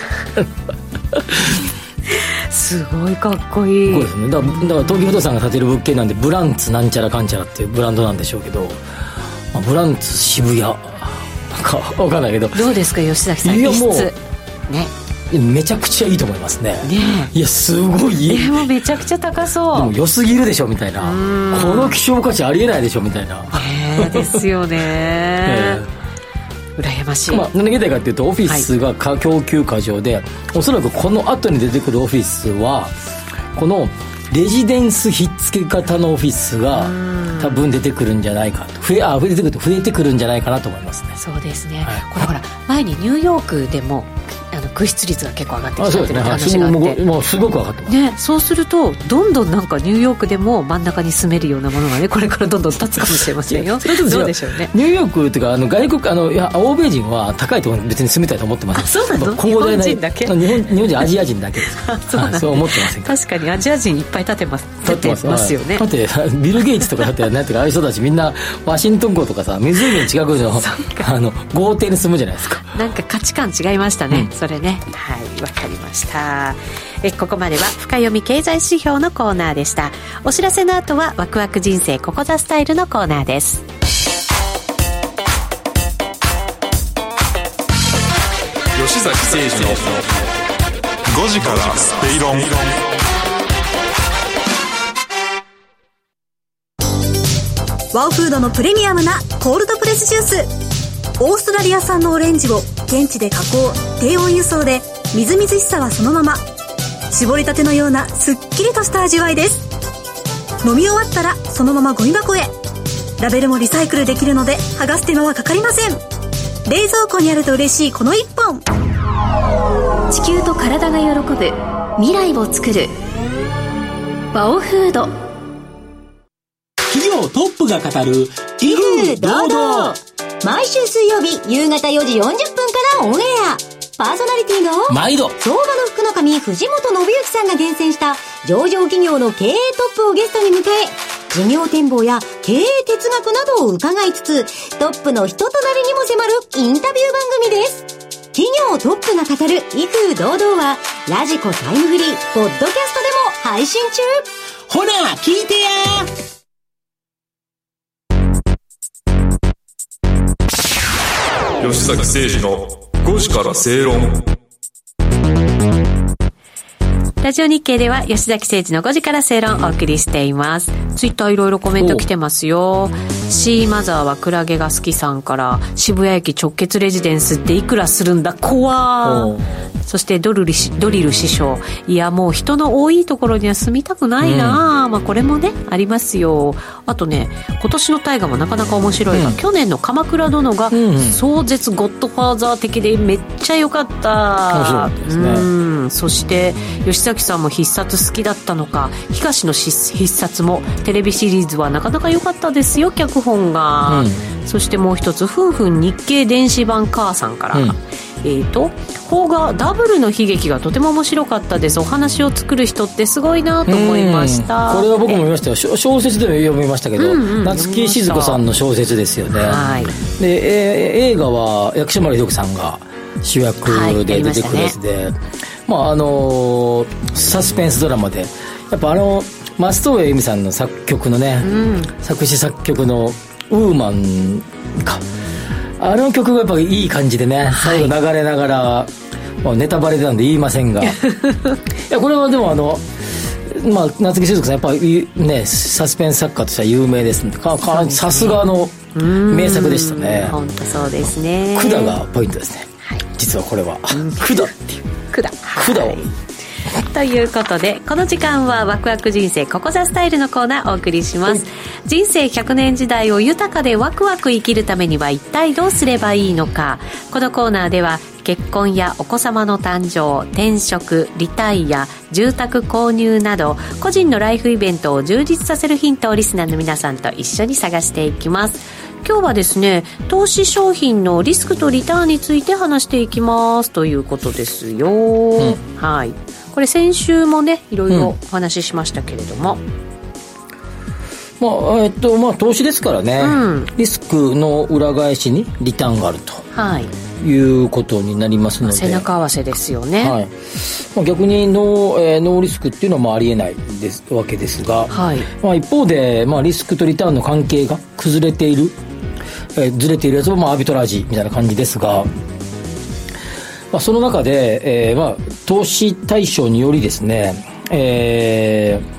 すごいかっこいい。そうですね。だからだから東京不動産が建てる物件なんでブランツなんちゃらかんちゃらっていうブランドなんでしょうけど、まあ、ブランツ渋谷。なんかわかんないけど。どうですか？吉崎さんいやもうねめちゃくちゃいいと思いますね。ねいやすごいいい。でもめちゃくちゃ高でもそう良すぎるでしょみたいな。この希少価値ありえないでしょみたいな、ねえですよね。え羨ましい、まあ、何が言いたいかっていうとオフィスがか供給過剰でおそらくこの後に出てくるオフィスはこのレジデンスひっつけ型のオフィスが多分出てくるんじゃないかと。増えあ増えてくると増えてくるんじゃないかなと思いますね。そうですね、はい。これほら前にニューヨークでも空室率が結構上がってあきたっていう話があって。ごい。もうすごく分かってます。ね、そうするとどんどんなんかニューヨークでも真ん中に住めるようなものがねこれからどんどん立つかもしれませんよ。そうでしょうね。ニューヨークっていうかあの外国あのいや欧米人は高いところに別に住みたいと思ってませんあそうなの？広大な日本人だけ？日本日本人アジア人だけ。ですあそうなんだ。はいそう思ってませんか？確かにアジア人いっぱい立てます。立ってます。よね。だって ビル・ゲイツとかだってなんていうかああいう人たちみんなワシントン港とかさ湖の近くの あの豪邸に住むじゃないですか。なんか価値観違いましたね、うん。それね。はいわかりました。えここまでは深読み経済指標のコーナーでした。お知らせの後はワクワク人生ここザスタイルのコーナーです。吉崎誠二の5時からスペイロン。ワオフードのプレミアムなコールドプレスジュース。オーストラリア産のオレンジを現地で加工低温輸送でみずみずしさはそのまま。絞りたてのようなすっきりとした味わいです。飲み終わったらそのままゴミ箱へ。ラベルもリサイクルできるので剥がす手間はかかりません。冷蔵庫にあると嬉しいこの一本。地球と体が喜ぶ未来を作る。バオフード。企業トップが語る威風堂々。毎週水曜日夕方4時40分からオンエアパーソナリティの毎度。相場の福の神藤本信之さんが厳選した上場企業の経営トップをゲストに迎え事業展望や経営哲学などを伺いつつトップの人となりにも迫るインタビュー番組です。企業トップが語る威風堂々はラジコタイムフリーポッドキャストでも配信中。ほら聞いてや。吉崎誠二の5時から正論。ラジオ日経では吉崎誠二の5時から正論をお送りしています。ツイッターいろいろコメント来てますよ。シーマザーはクラゲが好きさんから、渋谷駅直結レジデンスっていくらするんだ怖そしてドルリシドリル師匠。いやもう人の多いところには住みたくないな、まあこれもね、ありますよ。あとね、今年の大河もなかなか面白いが、去年の鎌倉殿がん壮絶ゴッドファーザー的でめっちゃ良かった。面白かったですねうんそして吉崎さんも必殺好きだったのか。東の必必殺もテレビシリーズはなかなか良かったですよ脚本が、うん。そしてもう一つ夫婦日経電子版母さんから、うん。えっ、と邦画ダブルの悲劇がとても面白かったです。お話を作る人ってすごいなと思いました。うん。これは僕も見ましたよ。小小説でも読みましたけど、うんうん夏木静子さんの小説ですよね、はい。で、えー映画は薬師丸ひろきさんが主役はいで出てくるやつで、まああのーサスペンスドラマで。やっぱあの松任谷由実さんの作曲のね、作詞作曲のウーマンか。あの曲がやっぱいい感じでね最後流れながら、まあ、ネタバレなんで言いませんが。いやこれはでもあのまあ、夏木静子さんやっぱりねサスペンス作家としては有名ですさすがの名作でしたね。本当そうですね。管がポイントですね。実はこれは。管っていう。管管をということでこの時間はワクワク人生ここザスタイルのコーナーお送りします、人生100年時代を豊かでワクワク生きるためには一体どうすればいいのか。このコーナーでは結婚やお子様の誕生転職リタイア住宅購入など個人のライフイベントを充実させるヒントをリスナーの皆さんと一緒に探していきます今日はですね投資商品のリスクとリターンについて話していきますということですよ、はい。これ先週もねいろいろお話ししましたけれども、まあえっとまあ投資ですからね、うん。リスクの裏返しにリターンがあるはい。ということになりますので。背中合わせですよね。はい。まあ、逆にノー,、えーノーリスクっていうのはまあありえないですわけですが、はい。まあ、一方で、まあ、リスクとリターンの関係が崩れている、えーずれているやつはまあアービトラージみたいな感じですが、まあ、その中で、えーまあ、投資対象によりですね、えー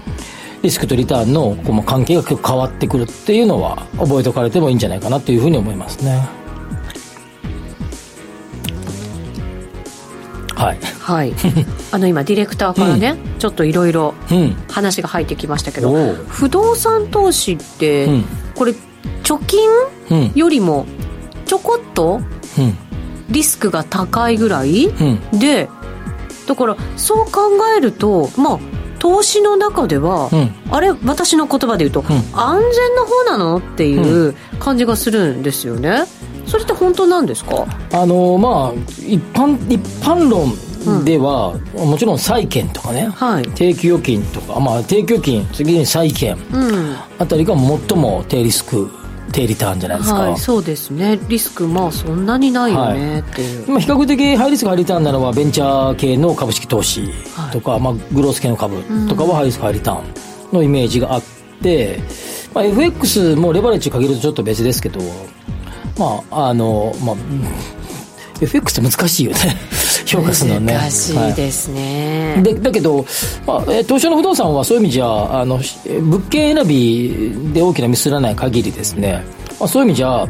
リスクとリターンのこうまあ関係が結構変わってくるっていうのは覚えておかれてもいいんじゃないかなというふうに思いますね。はい。はい あの今ディレクターからね、ちょっといろいろうん。話が入ってきましたけどおう不動産投資って、うんこれ貯金うん。よりもちょこっとうん。リスクが高いぐらい、うん。でだからそう考えるとまあ投資の中では、うんあれ私の言葉で言うと、ん安全な方なのっていう感じがするんですよねそれって本当なんですか？あのまあ一般一般論では、もちろん債券とかね、はい。定期預金とか、まあ、定期預金次に債券うん。あたりが最も低リスク低リターンじゃないですか、はいそうですね。リスクまあそんなにないよねっていう、まあ、比較的ハイリスクハイリターンなのはベンチャー系の株式投資とか、まあ、グロース系の株とかはハイリスクハイリターンのイメージがあって、まあ、FX もレバレッジかけるとちょっと別ですけどまああのまあうん FX って難しいよね。評価するのね。難しいですね、でだけど、まあ、えー東証の不動産はそういう意味じゃあのし物件選びで大きなミスらない限りですね、まあ、そういう意味じゃ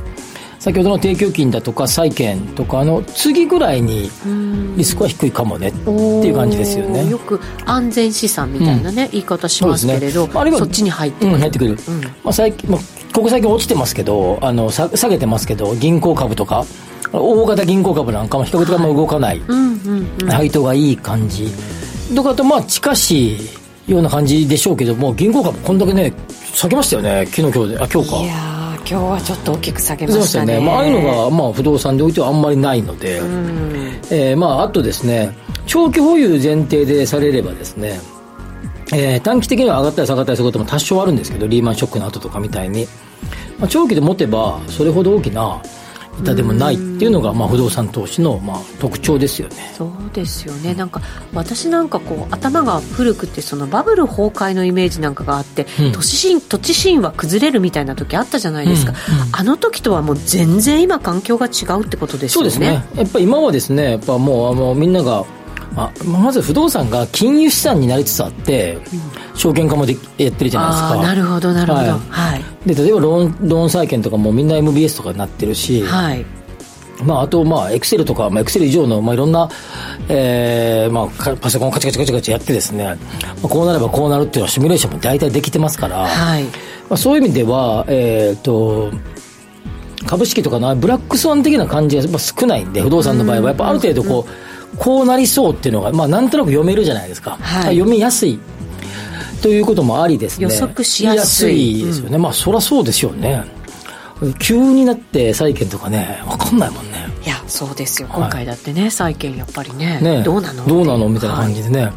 先ほどの定期預金だとか債券とかの次ぐらいにリスクは低いかもねっていう感じですよね。よく安全資産みたいなね、言い方しますけれどそ,、あるいはっちに入ってくる、うん、入ってくる、まあ、最近、まあ、ここ最近落ちてますけどあのさ下げてますけど銀行株とか大型銀行株なんかも比較的あんま動かない、うんうんうん。配当がいい感じ。とかとまあ近しいような感じでしょうけども銀行株こんだけね下げましたよね。昨日今日であ今日か。いやー今日はちょっと大きく下げまそうでしたね。ね、まあ、ああいうのが、まあ、不動産においてはあんまりないので、えーまあ、あとですね長期保有前提でされればですね、えー短期的には上がったり下がったりすることも多少あるんですけどリーマンショックの後とかみたいに、まあ、長期で持てばそれほど大きな痛でもないっていうのが、まあ、不動産投資の、まあ、特徴ですよね。そうですよね。なんか私なんかこう頭が古くてそのバブル崩壊のイメージなんかがあって、うん。土地神土地神は崩れるみたいな時あったじゃないですか、あの時とはもう全然今環境が違うってことですよね。そうですね。やっぱり今はですねやっぱもうあのみんながあまず不動産が金融資産になりつつあって、証券化もできやってるじゃないですか。なるほどなるほど。ははい。で例えばローンローン債券とかもみんな MBS とかになってるし、はい。まあ、あと、まあ、エクセルとか、まあ、エクセル以上の、まあ、いろんな、えー、まあ、かパソコンをカチカチカチカチやってですね、まあ、こうなればこうなるっていうのはシミュレーションも大体できてますから、はいまあ、そういう意味では、えっ、と、株式とかのブラックスワン的な感じがやっぱ少ないんで、不動産の場合は、やっぱある程度こう、こうなりそうっていうのが、まあ、なんとなく読めるじゃないですか。はい。読みやすい。ということもありですね。予測しやすい。ですよね。まあ、そりゃそうですよね。急になって債券とかね、わかんないもんね。いやそうですよ。今回だってね債券やっぱりねね。どうなの？どうなのみたいな感じでね、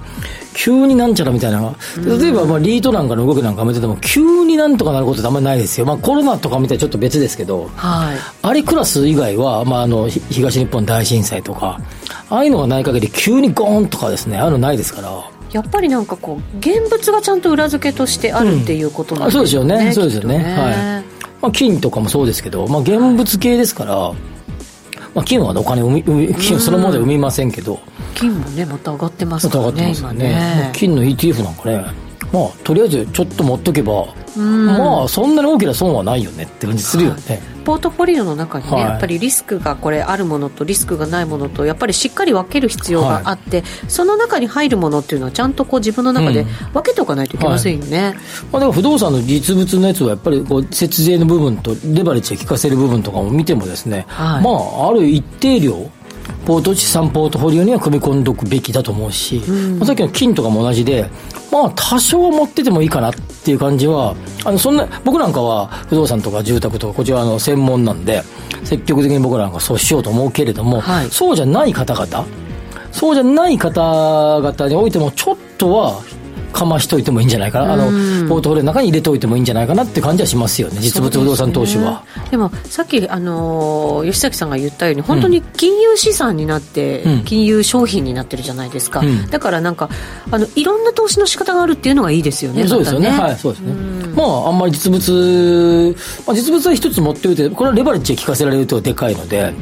急になんちゃらみたいな。例えばまあリートなんかの動きなんか見てても急になんとかなることってあんまりないですよ、まあ、コロナとかみたいなちょっと別ですけどはい。あれクラス以外は、まあ、あのひ東日本大震災とかああいうのがない限り急にゴーンとかですねああいうのないですから。やっぱりなんかこう現物がちゃんと裏付けとしてあるっていうことなんあそうですよね。そうですよね。はい、まあ、金とかもそうですけど、まあ、現物系ですから、まあ、金はお金を金そのもので生みませんけど、金もねまた上がってますまたからね上がってますよね。今ね。金の ETF なんかね。まあとりあえずちょっと持っとけばまあそんなに大きな損はないよねって感じするよね、ポートフォリオの中にね、はい。やっぱりリスクがこれあるものとリスクがないものとやっぱりしっかり分ける必要があって、その中に入るものっていうのはちゃんとこう自分の中で分けておかないといけませんよね、まあ、でも不動産の実物のやつはやっぱりこう節税の部分とレバレッジが効かせる部分とかも見てもですね、はい。まあある一定量ポート資産ポートフォリオには組み込んでおくべきだと思うし、まあ、さっきの金とかも同じでまあ多少は持っててもいいかなっていう感じはあのそんな僕なんかは不動産とか住宅とかこちらの専門なんで積極的に僕なんかそうしようと思うけれども、はい。そうじゃない方々そうじゃない方々においてもちょっとはかましといてもいいんじゃないかな。あのポートフォリオの中に入れておいてもいいんじゃないかなって感じはしますよね実物不動産投資は。でもさっき、あのー吉崎さんが言ったように本当に金融資産になって、うん。金融商品になってるじゃないですか、うん。だからなんかあのいろんな投資の仕方があるっていうのがいいですよねそうですよね。はい、そうですね。まあ、あんまり実物、まあ、実物は一つ持っておいて、これはレバレッジが効かせられるとでかいので、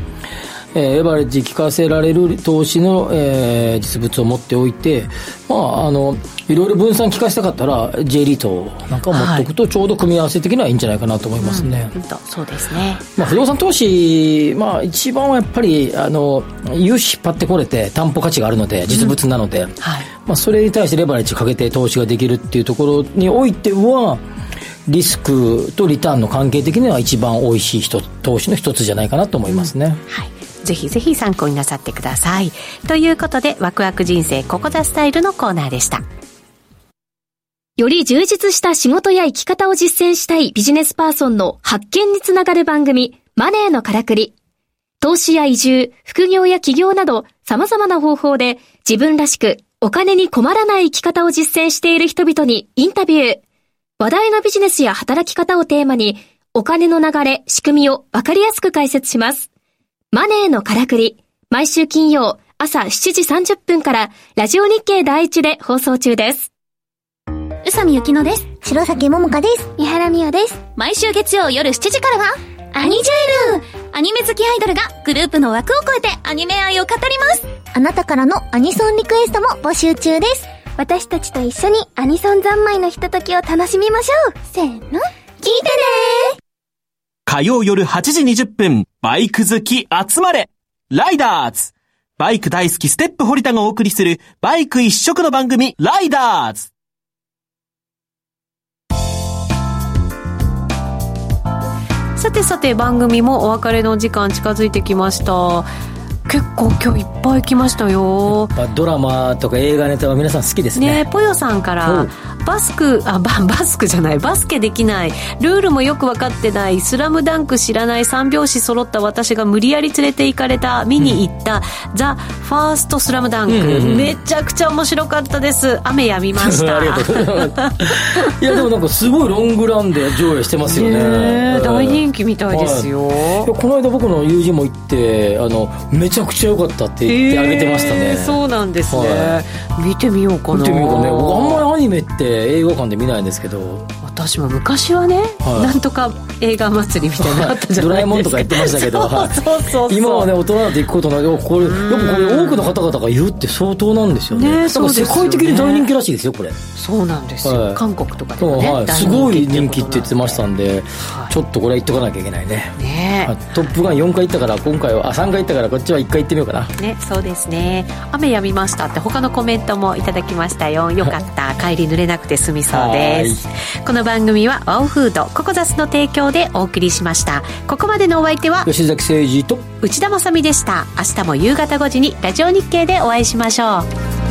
えーレバレッジ効かせられる投資の、えー実物を持っておいて、まあ、あの、いろいろ分散効かせたかったら、J リートなんかを持っておくと、ちょうど組み合わせ的にはいいんじゃないかなと思いますね。本当そうですねまあ、不動産投資、まあ、一番はやっぱり、あの、融資引っ張ってこれて担保価値があるので、実物なので、はいまあ、それに対してレバレッジかけて投資ができるっていうところにおいては、リスクとリターンの関係的には一番美味しい人投資の一つじゃないかなと思いますね。はいぜひぜひ参考になさってくださいということでワクワク人生ここザスタイルのコーナーでしたより充実した仕事や生き方を実践したいビジネスパーソンの発見につながる番組、マネーのからくり。投資や移住、副業や起業など様々な方法で自分らしくお金に困らない生き方を実践している人々にインタビュー。話題のビジネスや働き方をテーマにお金の流れ、仕組みをわかりやすく解説します。マネーのからくり。毎週金曜朝7時30分からラジオ日経第一で放送中です。宇佐美ゆきのです。白崎桃香です。三原美代です。毎週月曜夜7時からは、アニジェルアニメ好きアイドルがグループの枠を超えてアニメ愛を語りますあなたからのアニソンリクエストも募集中です。私たちと一緒にアニソン三昧のひとときを楽しみましょうせーの、聞いてね火曜夜8時20分、バイク好き集まれ。ライダーズ。バイク大好きステップ堀田がお送りするバイク一色の番組ライダーズ。さてさて番組もお別れの時間近づいてきました。結構今日いっぱい来ましたよ。まあ、ドラマとか映画ネタは皆さん好きですね。ねポヨさんからう。んバスクあババスクじゃないバスケできないルールもよく分かってないスラムダンク知らない三拍子揃った私が無理やり連れて行かれた見に行った、ザ・ファーストスラムダンク、うんうんうんめちゃくちゃ面白かったです。雨止みました。ありがとうございます。いや、でもなんかすごいロングランで上映してますよね。ねえうん大人気みたいですよ、い。やこの間僕の友人も行ってあのめちゃくちゃ良かったって言ってあげてましたね、えーそうなんですね、は見てみようかな。見てみようかね。僕あんまりアニメって映画館で見ないんですけど。私も昔はね、はい。なんとか映画祭りみたいなのあったじゃドラえないですか。もんとか言ってましたけど今はね大人だと行くことないよこれやっぱこれ多くの方々が言うって相当なんですよね。ねそうですよね。世界的に大人気らしいですよこれ。そうなんですよ、はい。韓国とかでもね、はい、すごい人気って言ってましたんで、ちょっとこれは言っとかなきゃいけないね。ね。あトップガン4回行ったから今回はあ3回行ったからこっちは1回行ってみようかな。ねそうですね。雨止みましたって他のコメントもいただきましたよ。よかった。帰り濡れなくて済みそうです。この番組はワオフードココザスの提供でお送りしました。ここまでのお相手は吉崎誠二と内田まさみでした。明日も夕方5時にラジオ日経でお会いしましょう